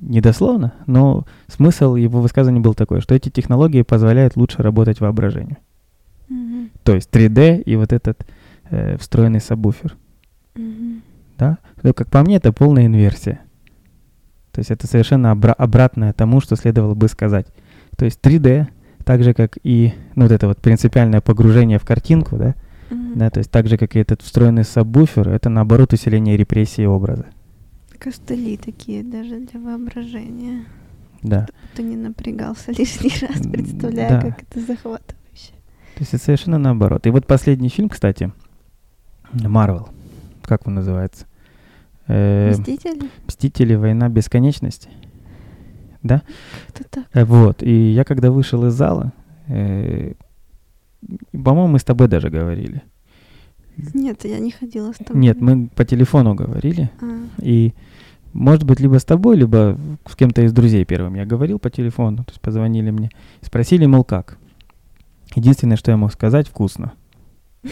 недословно, но смысл его высказывания был такой, что эти технологии позволяют лучше работать воображению. Mm-hmm. То есть 3D и вот этот э, встроенный сабвуфер. Mm-hmm. Да? Но, как по мне, это полная инверсия. То есть это совершенно обра- обратное тому, что следовало бы сказать. То есть 3D, так же как и ну, вот это вот принципиальное погружение в картинку, да, mm-hmm. да, то есть так же как и этот встроенный сабвуфер, это наоборот усиление репрессии образа. Костыли такие даже для воображения. Да. Ты не напрягался лишний раз, представляя, да. как это захватывающе. То есть это совершенно наоборот. И вот последний фильм, кстати, Марвел, как он называется? Э, Мстители? Мстители. Война бесконечности. Да? Это так. Э, вот. И я когда вышел из зала, э, по-моему, мы с тобой даже говорили. Нет, я не ходила с тобой. Нет, мы по телефону говорили. А. И, может быть, либо с тобой, либо с кем-то из друзей первым. Я говорил по телефону, то есть позвонили мне. Спросили, мол, как. Единственное, что я мог сказать, вкусно.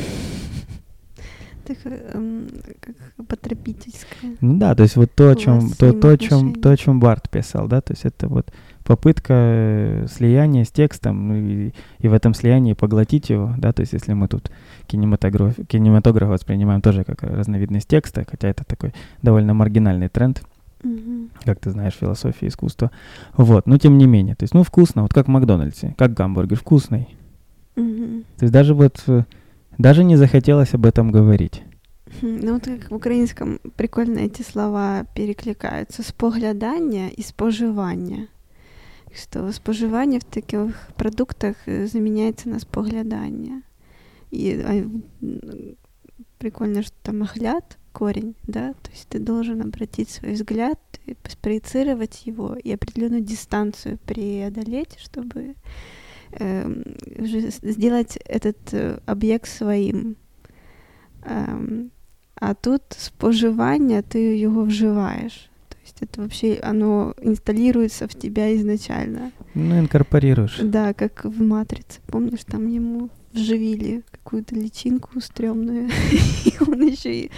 Так, эм, как потребительское. Ну да, то есть вот то, о чем, то, то, о чем, то, о чем Барт писал, да, то есть это вот попытка э, слияния с текстом, ну и, и в этом слиянии поглотить его, да, то есть если мы тут кинематограф, кинематограф воспринимаем тоже как разновидность текста, хотя это такой довольно маргинальный тренд, mm-hmm. как ты знаешь, философия искусства, вот, но тем не менее, то есть, ну, вкусно, вот как в Макдональдсе, как гамбургер, вкусный, mm-hmm. то есть даже вот, э, даже не захотелось об этом говорить. Хм, ну, вот как в украинском прикольно эти слова перекликаются. Споглядання и споживання что споживання в таких продуктах э, заменяется на споглядание. И а, прикольно, что там огляд, корень, да, то есть ты должен обратить свой взгляд, спроецировать его и определенную дистанцию преодолеть, чтобы э, сделать этот э, объект своим. Э, а тут споживання, ти його вживаєш. Есть это вообще, оно инсталируется в тебя изначально. Ну, инкорпорируешь. Да, как в «Матрице». Помнишь, там ему вживили какую-то личинку стрёмную, и он еще и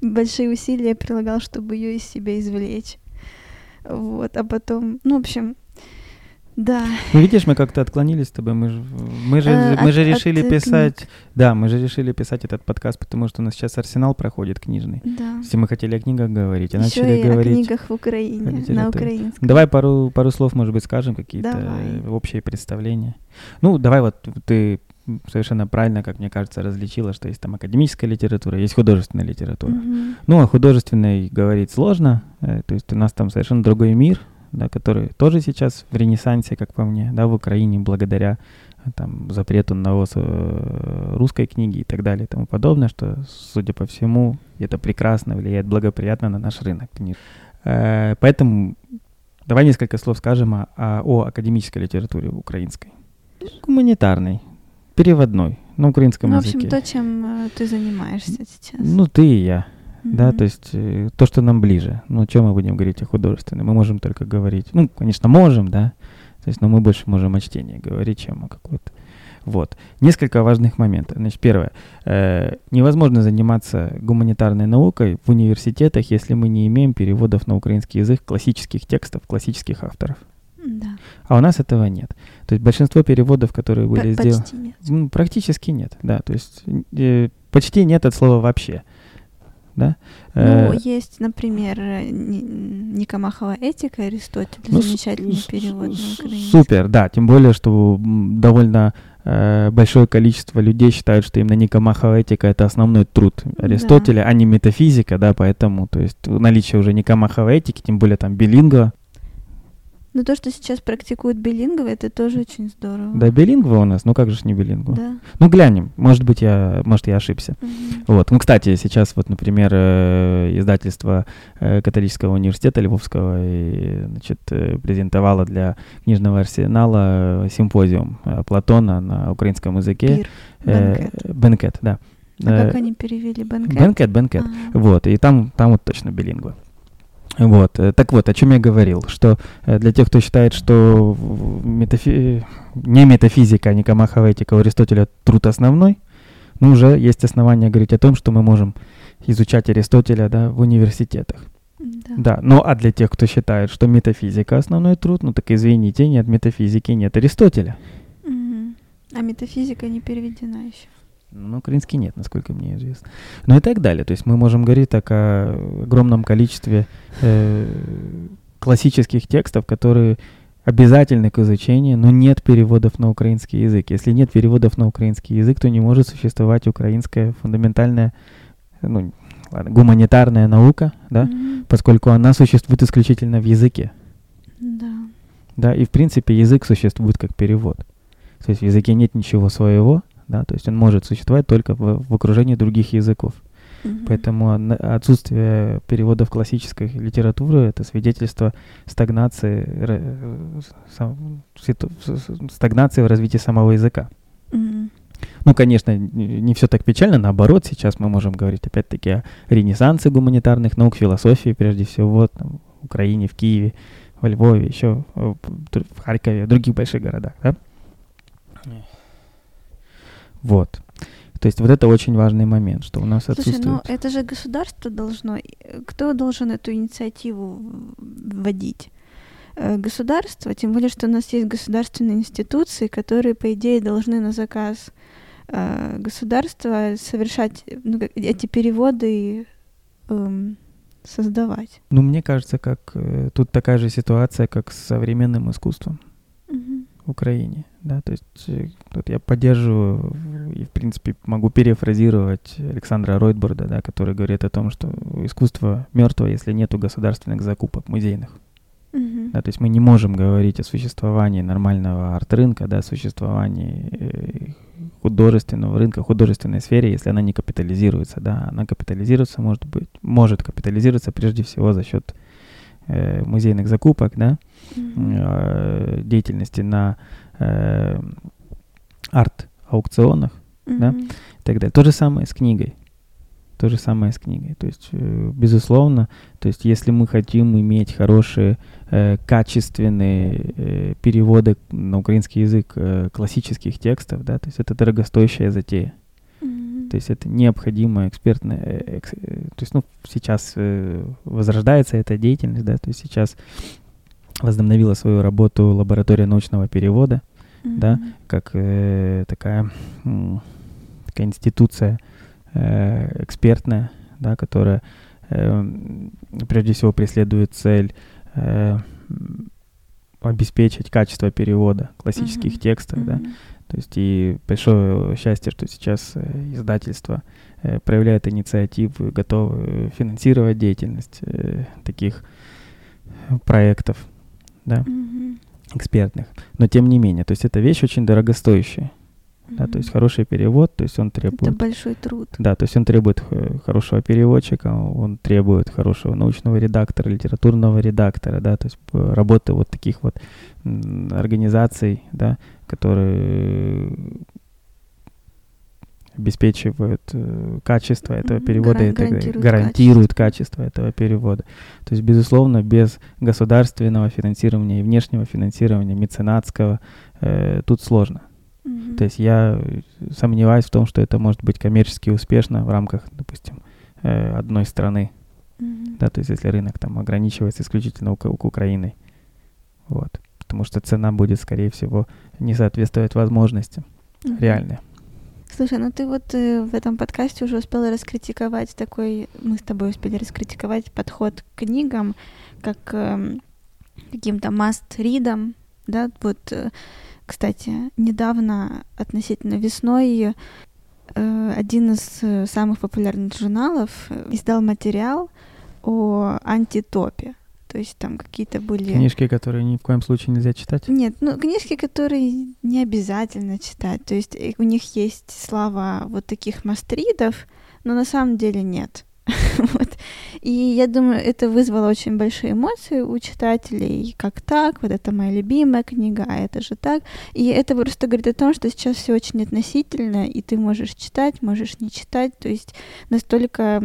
большие усилия прилагал, чтобы ее из себя извлечь. Вот, а потом, ну, в общем, да. Ну, видишь, мы как-то отклонились с тобой. Мы же, мы же, Э, мы от- же от решили книг. писать... Да, мы же решили писать этот подкаст, потому что у нас сейчас арсенал проходит книжный. Да. Если мы хотели о книгах говорить, а Еще начали и говорить... о книгах в Украине, на украинском. Давай пару, пару слов, может быть, скажем, какие-то э, общие представления. Ну, давай вот ты совершенно правильно, как мне кажется, различила, что есть там академическая литература, есть художественная литература. Мгм. Ну, о художественной говорить сложно, э, то есть у нас там совершенно другой мир, да, который тоже сейчас в ренессансе, как по мне, да, в Украине, благодаря э, там запрету на ввоз э, русской книги и так далее и тому подобное, что, судя по всему, это прекрасно влияет благоприятно на наш рынок книг. Э, Поэтому давай несколько слов скажем о, о- о академической литературе украинской. Гуманитарной, переводной, на украинском Ну, в языке. общем, то, чем э, ты занимаешься сейчас. Ну, ты и я. Да, Мгм. то есть э, то, что нам ближе. Ну, чем мы будем говорить о художественном? Мы можем только говорить, ну, конечно, можем, да, то есть, но мы больше можем о чтении говорить, чем о какой-то. Вот. Несколько важных моментов. Значит, первое. Э, невозможно заниматься гуманитарной наукой в университетах, если мы не имеем переводов на украинский язык классических текстов, классических авторов. Да. А у нас этого нет. То есть большинство переводов, которые П- были сделаны... Почти нет. Практически нет, да. То есть э, почти нет от слова вообще. Да? Э, Ну, есть, например, э, Ни- Никомахова «Этика» Аристотеля, Ну, замечательный перевод на украинский. Супер, да. Тем более, что довольно э, большое количество людей считают, что именно Никомахова этика это основной труд Да. Аристотеля, а не метафизика, да, поэтому, то есть наличие уже Никомаховой этики, тем более там билингва. Но то, что сейчас практикуют билингвы, это тоже очень здорово. Да, билингва у нас, ну как же не билингва? Да. Ну глянем, может быть я, может я ошибся. Мгм. Вот, ну, кстати, сейчас вот, например, э, издательство э, католического университета Львовского и, значит, э, презентовало для книжного арсенала симпозиум Платона на украинском языке. Пир. Бенкет. Бенкет, да. А как они перевели бенкет? Бенкет, бенкет. А, Вот, и там, там вот точно билингва. Вот, э, так вот, о чем я говорил, что э, для тех, кто считает, что метафи- не метафизика, а Никомахова этика у Аристотеля труд основной, ну, уже есть основания говорить о том, что мы можем изучать Аристотеля, да, в университетах. да. Да, ну, а для тех, кто считает, что метафизика основной труд, ну, так извините, нет метафизики, нет Аристотеля. Мгм. А метафизика не переведена еще. Ну, украинский нет, насколько мне известно. Ну и так далее. То есть мы можем говорить так о огромном количестве э, классических текстов, которые обязательны к изучению, но нет переводов на украинский язык. Если нет переводов на украинский язык, то не может существовать украинская фундаментальная, ну, ладно, гуманитарная наука, да, Мгм. поскольку она существует исключительно в языке. Да. Да, и в принципе язык существует как перевод. То есть в языке нет ничего своего, да, то есть он может существовать только в, в окружении других языков. Мгм. Поэтому отсутствие переводов классической литературы это свидетельство стагнации, э, стагнации в развитии самого языка. Мгм. Ну, конечно, не все так печально, наоборот, сейчас мы можем говорить опять-таки о ренессансе гуманитарных наук, философии прежде всего, там, в Украине, в Киеве, во Львове, еще в др- в Харькове, в других больших городах, да? Вот. То есть вот это очень важный момент, что у нас Слушай, отсутствует. ну это же государство должно... э, Кто должен эту инициативу вводить? Э, Государство, тем более, что у нас есть государственные институции, которые, по идее, должны на заказ э, государства совершать ну, эти переводы эм, создавать. Ну, мне кажется, как тут такая же ситуация, как с современным искусством Мгм. в Украине, да, то есть э, тут я поддерживаю и, в принципе, могу перефразировать Александра Ройтбурда, да, который говорит о том, что искусство мертво, если нету государственных закупок музейных. Да, то есть мы не можем говорить о существовании нормального арт-рынка, да, о существовании э, художественного рынка, художественной сфере, если она не капитализируется, да, она капитализируется, может быть, может капитализироваться прежде всего за счет э, музейных закупок, да, э, деятельности на э, арт-аукционах Мгм. да? и так далее. То же самое с книгой. То же самое с книгой. То есть, э, безусловно, то есть, если мы хотим иметь хорошие, э, качественные э, переводы на украинский язык э, классических текстов, да, то есть это дорогостоящая затея. То есть это необходимая экспертная, э, экс- э, то есть, ну, сейчас э, возрождается эта деятельность, да, то есть сейчас возобновила свою работу лаборатория научного перевода, да, Мгм. как э, такая, м, такая институция э, экспертная, да, которая э, прежде всего преследует цель э, обеспечить качество перевода классических Мгм. текстов, да, Мгм. то есть и большое счастье, что сейчас э, издательство э, проявляет инициативу и готовы финансировать деятельность э, таких проектов, да, Мгм. экспертных. Но тем не менее, то есть эта вещь очень дорогостоящая, да, то есть хороший перевод, то есть он Это требует, большой труд. да, то есть он требует хорошего переводчика, он требует хорошего научного редактора, литературного редактора, да, то есть работы вот таких вот организаций, да, которые обеспечивают э, качество этого перевода Гаран- и так далее, гарантируют гарантируют качество этого перевода. То есть, безусловно, без государственного финансирования и внешнего финансирования, меценатского, э, тут сложно. Мгм. То есть я сомневаюсь в том, что это может быть коммерчески успешно в рамках, допустим, э, одной страны. Мгм. Да, то есть если рынок там ограничивается исключительно Ука- Ук- Украиной. Вот. Потому что цена будет, скорее всего, не соответствовать возможностям Мгм. реальные. Слушай, ну ты вот э, в этом подкасте уже успела раскритиковать такой, мы с тобой успели раскритиковать подход к книгам, как эм, каким-то must-ридам, да, вот, э, кстати, недавно, относительно весной, э, один из э, самых популярных журналов э, издал материал о антитопе, то есть там какие-то были... Книжки, которые ни в коем случае нельзя читать. Нет, ну книжки, которые не обязательно читать. То есть э, у них есть слава вот таких мастридов, но на самом деле нет. вот. И я думаю, это вызвало очень большие эмоции у читателей. Как так? Вот это моя любимая книга, а это же так. И это просто говорит о том, что сейчас все очень относительно, и ты можешь читать, можешь не читать. То есть настолько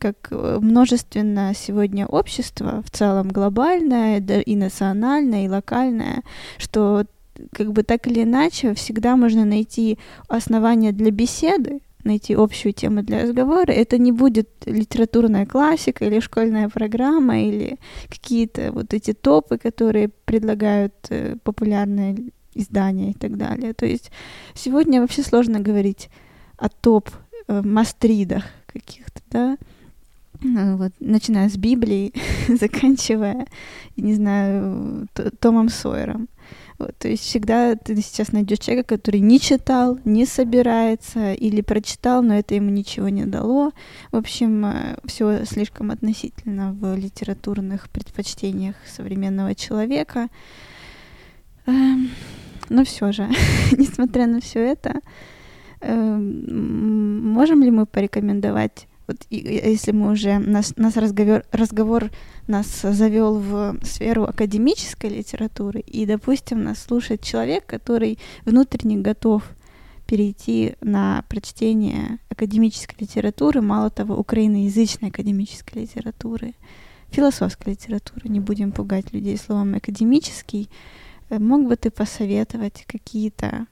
как э, множественно сегодня общество в целом глобальное, да и национальное, и локальное, что как бы так или иначе всегда можно найти основания для беседы, найти общую тему для разговора. Это не будет литературная классика или школьная программа или какие-то вот эти топы, которые предлагают э, популярные издания и так далее. То есть сегодня вообще сложно говорить о топ э, мастридах каких-то, да, Ну, вот, начиная с Библии, заканчивая, не знаю, Томом Сойером. Вот, то есть всегда ты сейчас найдешь человека, который не читал, не собирается или прочитал, но это ему ничего не дало. В общем, все слишком относительно в литературных предпочтениях современного человека. Эм, Но все же, несмотря на все это, можем ли мы порекомендовать вот и- если мы уже нас, нас разговор, разговор нас завел в сферу академической литературы, и, допустим, нас слушает человек, который внутренне готов перейти на прочтение академической литературы, мало того, украиноязычной академической литературы, философской литературы, не будем пугать людей словом академический, Э, мог бы ты посоветовать какие-то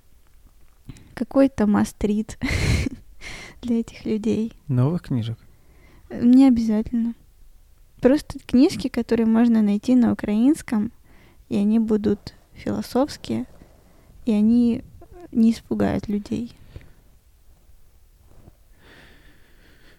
какой-то мастрит для этих людей? Новых книжек? Не обязательно. Просто книжки, которые можно найти на украинском, и они будут философские, и они не испугают людей.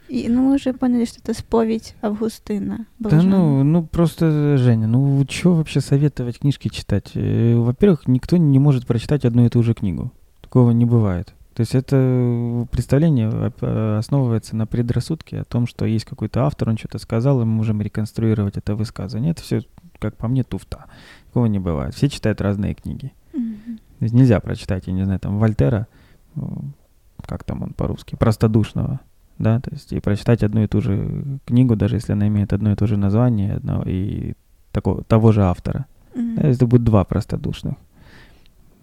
И, ну, мы уже поняли, что это споведь Августына. Да Блаженного. ну, ну просто, Женя, ну что вообще советовать книжки читать? Э, Во-первых, никто не может прочитать одну и ту же книгу. Такого не бывает. То есть это представление оп- э, основывается на предрассудке о том, что есть какой-то автор, он что-то сказал, и мы можем реконструировать это высказывание. Это все, как по мне, туфта. Такого не бывает. Все читают разные книги. Мгм. То есть нельзя прочитать, я не знаю, там Вольтера, ну, как там он по-русски, простодушного, да, то есть и прочитать одну и ту же книгу, даже если она имеет одно и то же название одного, и такого, того же автора. Мгм. Да, это будет два простодушных.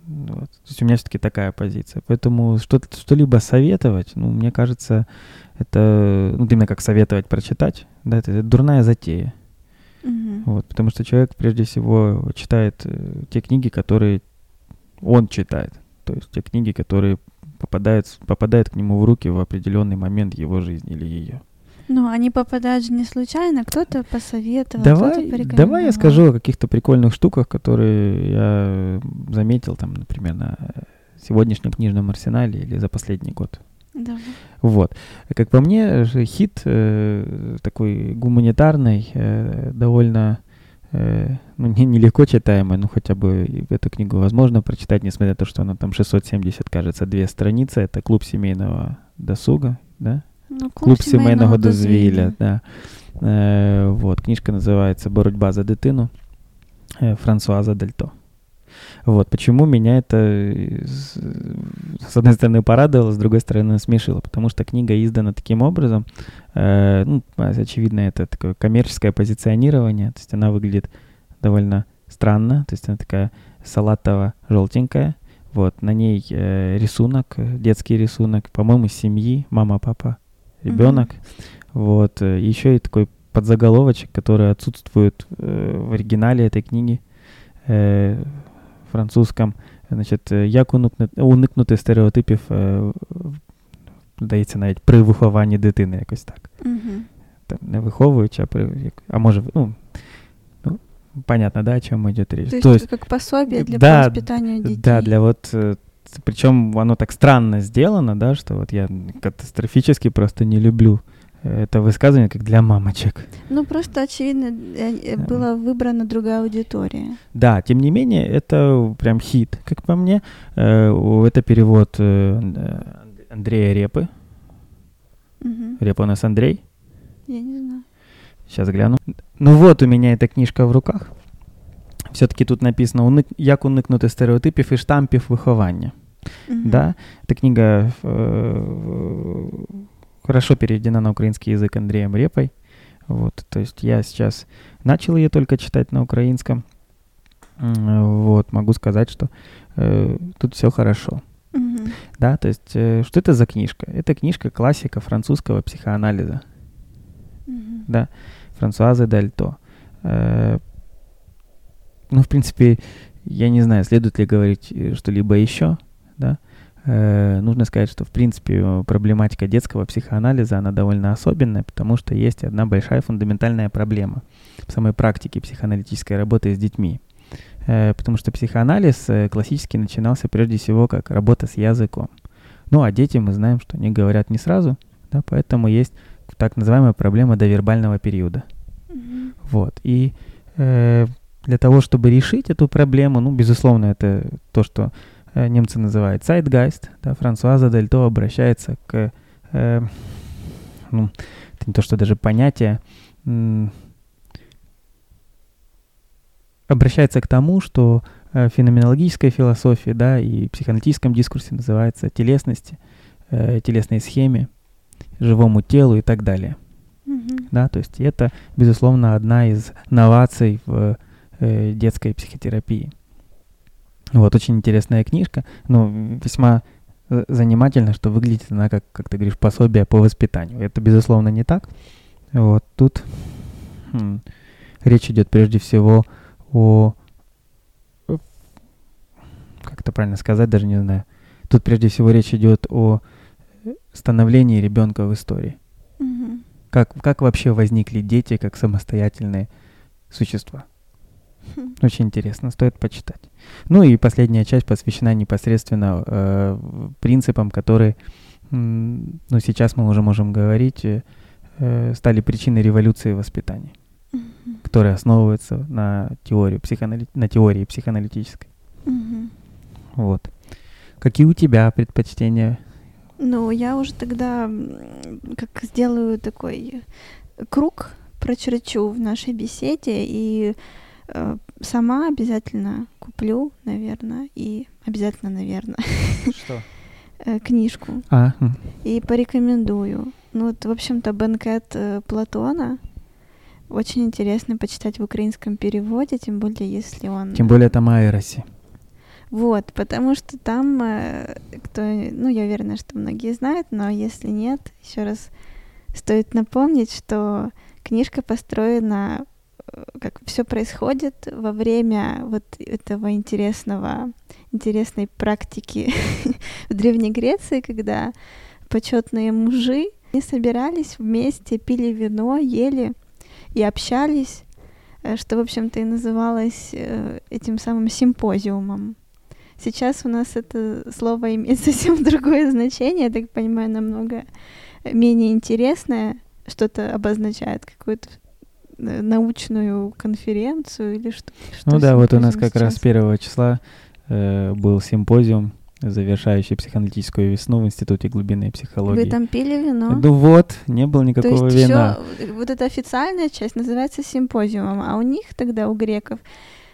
Вот. То есть у меня все-таки такая позиция. Поэтому что-то, что-либо советовать, ну, мне кажется, это, ну, именно как советовать прочитать, да, это, это дурная затея. Мгм. Вот, потому что человек прежде всего читает э, те книги, которые он читает. То есть те книги, которые попадают, попадают к нему в руки в определенный момент его жизни или ее. Ну, они попадают же не случайно, кто-то посоветовал, Давай, кто-то порекомендовал. давай я скажу о каких-то прикольных штуках, которые я заметил там, например, на сегодняшнем книжном арсенале или за последний год. Давай. Вот. Как по мне, хит э, такой гуманитарный, э, довольно э, ну, не, нелегко читаемый, ну хотя бы эту книгу возможно прочитать, несмотря на то, что она там 670, кажется, две страницы. Это клуб семейного досуга, да? Ну, Клуб сімейного дозвілля, да. Е, вот, книжка называется «Боротьба за дитину» Франсуаза Дельто. Вот, почему меня это, э, с с одной стороны, порадовало, с другой стороны, смешило, потому что книга издана таким образом, э, ну, очевидно, это такое коммерческое позиционирование, то есть она выглядит довольно странно, то есть она такая салатово-желтенькая, вот, на ней э, рисунок, э, детский рисунок, по-моему, семьи, мама, папа, ребенок, вот, э, еще и такой подзаголовочек, который отсутствует э, в оригинале этой книги, э, французском, значить, е, як уникнути, уникнути стереотипів, е, в- здається, навіть при вихованні дитини, якось так. Мгм. Там, не виховуючи, а при, як- а може, ну, ну, понятно, да, о чем идет речь. То есть, То есть, как пособие для да, воспитания детей. да, для вот, причем оно так странно сделано, да, что вот я катастрофически просто не люблю э, это высказывание как для мамочек. Ну, просто, очевидно, э, э, была выбрана другая аудитория. Да, тем не менее, это прям хит, как по мне. Это перевод Андрея Репы. Мгм. Репа у нас Андрей. Я не знаю. Сейчас гляну. Ну вот у меня эта книжка в руках Все-таки тут написано «Уник... «Як уникнути стереотипів і штампів виховання». Мгм. Да, эта книга э, хорошо переведена на украинский язык Андреем Репой. Вот, то есть я сейчас начал ее только читать на украинском. М, Вот, могу сказать, что э, тут все хорошо. Мгм. Да, то есть э, что это за книжка? Это книжка классика французского психоанализа. Мгм. да, Франсуазы Дальто. Э, ну, в принципе, я не знаю, следует ли говорить э, что-либо еще, да. Э, нужно сказать, что, в принципе, проблематика детского психоанализа, она довольно особенная, потому что есть одна большая фундаментальная проблема в самой практике психоаналитической работы с детьми. Э, потому что психоанализ э, классически начинался прежде всего как работа с языком. Ну, а дети, мы знаем, что они говорят не сразу, да, поэтому есть так называемая проблема довербального периода. Мгм. Вот. И э, для того, чтобы решить эту проблему, ну, безусловно, это то, что э, немцы называют zeitgeist, да, Франсуаза Дельто обращается к, э, ну, это не то, что даже понятие, обращается к тому, что э, в феноменологической философии, да, и психоаналитическом дискурсе называется телесности, э, телесной схеме, живому телу и так далее Мгм. да, то есть это, безусловно, одна из новаций в э, детской психотерапии. Вот, очень интересная книжка, но весьма э, занимательно, что выглядит она, как, как ты говоришь, пособие по воспитанию. Это, безусловно, не так. Вот, тут хм, речь идет прежде всего о... Как это правильно сказать, даже не знаю. Тут прежде всего речь идет о становлении ребенка в истории Мгм. как, как вообще возникли дети как самостоятельные существа. Очень интересно, стоит почитать. Ну и последняя часть посвящена непосредственно э, принципам, которые, м, ну сейчас мы уже можем говорить, э, э, стали причиной революции воспитания, Мгм. которая основывается на теории, психоанали... на теории психоаналитической. Мгм. Вот. Какие у тебя предпочтения? Ну, я уже тогда как сделаю такой круг, прочерчу в нашей беседе и сама обязательно куплю, наверное, и обязательно, наверное, Что? э, книжку А, и порекомендую. Ну, вот, в общем-то, «Банкет э, Платона» очень интересно почитать в украинском переводе, тем более, если он... тем более там Айроси. Вот, потому что там, э, кто, ну, я уверена, что многие знают, но если нет, еще раз стоит напомнить, что книжка построена, э, как все происходит во время вот этого интересного, интересной практики в Древней Греции, когда почетные мужи не собирались вместе, пили вино, ели и общались, э, что, в общем-то, и называлось э, этим самым симпозиумом. Сейчас у нас это слово имеет совсем другое значение, я так понимаю, намного менее интересное, что-то обозначает, какую-то э, научную конференцию или что? что ну да, вот у нас как сейчас? раз первого числа э, был симпозиум завершающий психоаналитическую весну в Институте глубинной психологии. Вы там пили вино? Ну вот, не было никакого То есть вина. Еще вот эта официальная часть называется симпозиумом, а у них тогда, у греков,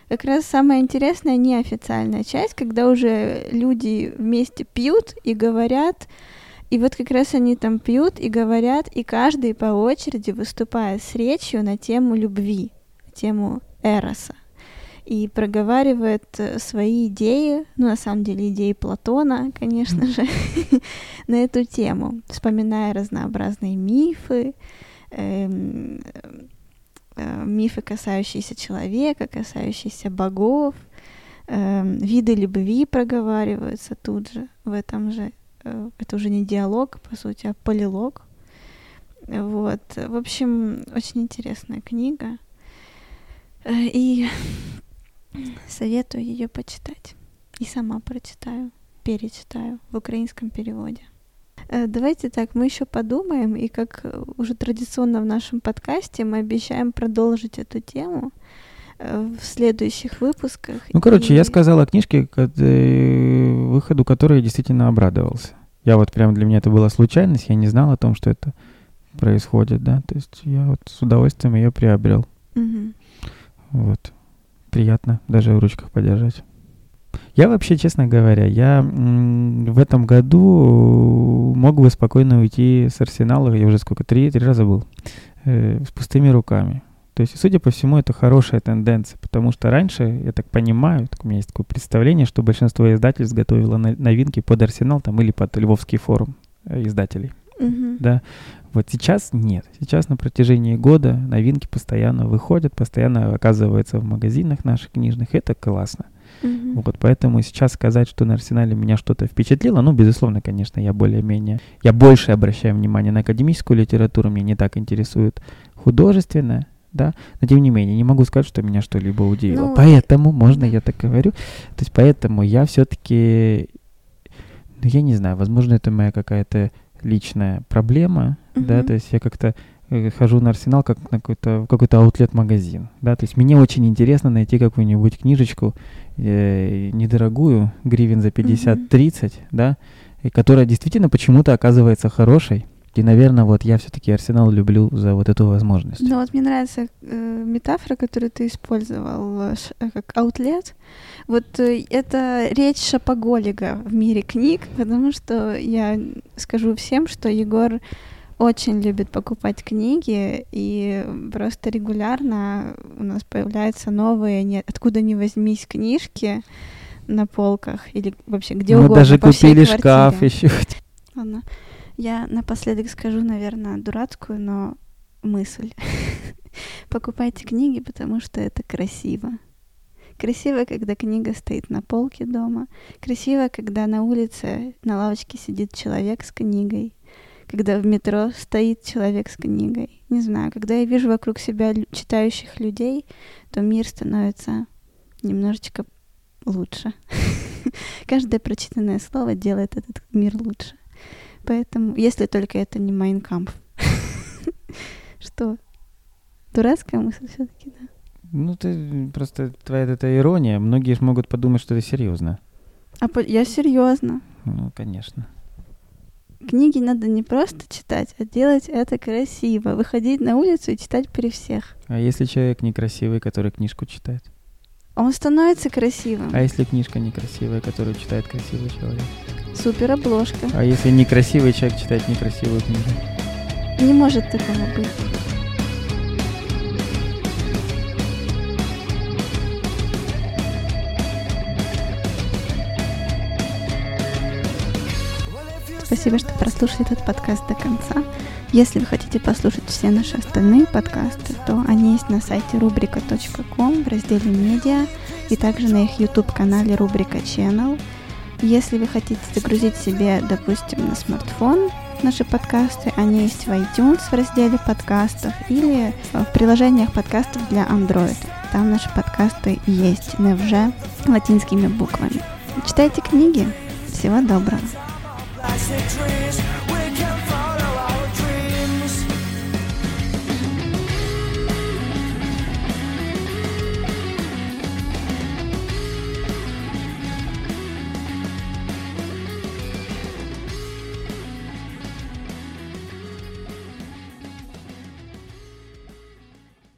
как раз самая интересная неофициальная часть, когда уже люди вместе пьют и говорят, и вот как раз они там пьют и говорят, и каждый по очереди выступает с речью на тему любви, тему Эроса. И проговаривает э, свои идеи, ну, на самом деле, идеи Платона, конечно же, на эту тему, вспоминая разнообразные мифы, эм, э, мифы, касающиеся человека, касающиеся богов, эм, виды любви проговариваются тут же, в этом же, это уже не диалог, по сути, а полилог. Вот, в общем, очень интересная книга. И Советую ее почитать. И сама прочитаю, перечитаю в украинском переводе. Э, давайте так, мы еще подумаем, и как уже традиционно в нашем подкасте, мы обещаем продолжить эту тему э, в следующих выпусках. Ну, короче, и... я сказал о книжке, э, выходу которой я действительно обрадовался. Я вот прям для меня это была случайность, я не знал о том, что это происходит, да, то есть я вот с удовольствием ее приобрел. Угу. Вот приятно даже в ручках подержать. Я вообще, честно говоря, я в этом году мог бы спокойно уйти с Арсенала, я уже сколько, три, три раза был, э, с пустыми руками. То есть, судя по всему, это хорошая тенденция, потому что раньше, я так понимаю, так у меня есть такое представление, что большинство издательств готовило новинки под Арсенал там, или под Львовский форум э, издателей. Mm-hmm. Да. Вот сейчас нет. Сейчас на протяжении года новинки постоянно выходят, постоянно оказываются в магазинах наших книжных. Это классно. Mm-hmm. Вот, поэтому сейчас сказать, что на Арсенале меня что-то впечатлило, ну, безусловно, конечно, я более-менее, я больше обращаю внимание на академическую литературу, мне не так интересует художественная, да, но тем не менее, не могу сказать, что меня что-либо удивило. Ну, поэтому, можно я так говорю, то есть поэтому я все-таки, ну, я не знаю, возможно, это моя какая-то личная проблема, uh-huh. да, то есть я как-то э, хожу на Арсенал как на какой-то какой-то аутлет-магазин, да, то есть мне очень интересно найти какую-нибудь книжечку э, недорогую, гривен за 50-30, uh-huh. да, и которая действительно почему-то оказывается хорошей, и, наверное, вот я все-таки Арсенал люблю за вот эту возможность. Ну вот мне нравится э, метафора, которую ты использовал, э, э, как аутлет. Вот э, это речь шапоголика в мире книг, потому что я скажу всем, что Егор очень любит покупать книги, и просто регулярно у нас появляются новые, не, откуда ни возьмись, книжки на полках или вообще где Мы угодно. Мы даже купили шкаф еще. Ладно. Я напоследок скажу, наверное, дурацкую, но мысль. Покупайте книги, потому что это красиво. Красиво, когда книга стоит на полке дома. Красиво, когда на улице на лавочке сидит человек с книгой. Когда в метро стоит человек с книгой. Не знаю, когда я вижу вокруг себя читающих людей, то мир становится немножечко лучше. Каждое прочитанное слово делает этот мир лучше. Поэтому, если только это не Майнкамп. Что? Дурацкая мысль все-таки, да? Ну, ты просто твоя эта ирония. Многие же могут подумать, что ты серьезно. А по- я серьезно. Ну, конечно. Книги надо не просто читать, а делать это красиво. Выходить на улицу и читать при всех. А если человек некрасивый, который книжку читает? Он становится красивым. А если книжка некрасивая, которую читает красивый человек? Супер обложка. А если некрасивый человек читает некрасивую книгу? Не может такого быть. Спасибо, что прослушали этот подкаст до конца. Если вы хотите послушать все наши остальные подкасты, то они есть на сайте rubrika.com в разделе «Медиа» и также на их YouTube-канале «Рубрика Channel». Если вы хотите загрузить себе, допустим, на смартфон наши подкасты, они есть в iTunes в разделе подкастов или в приложениях подкастов для Android. Там наши подкасты есть невже латинскими буквами. Читайте книги. Всего доброго.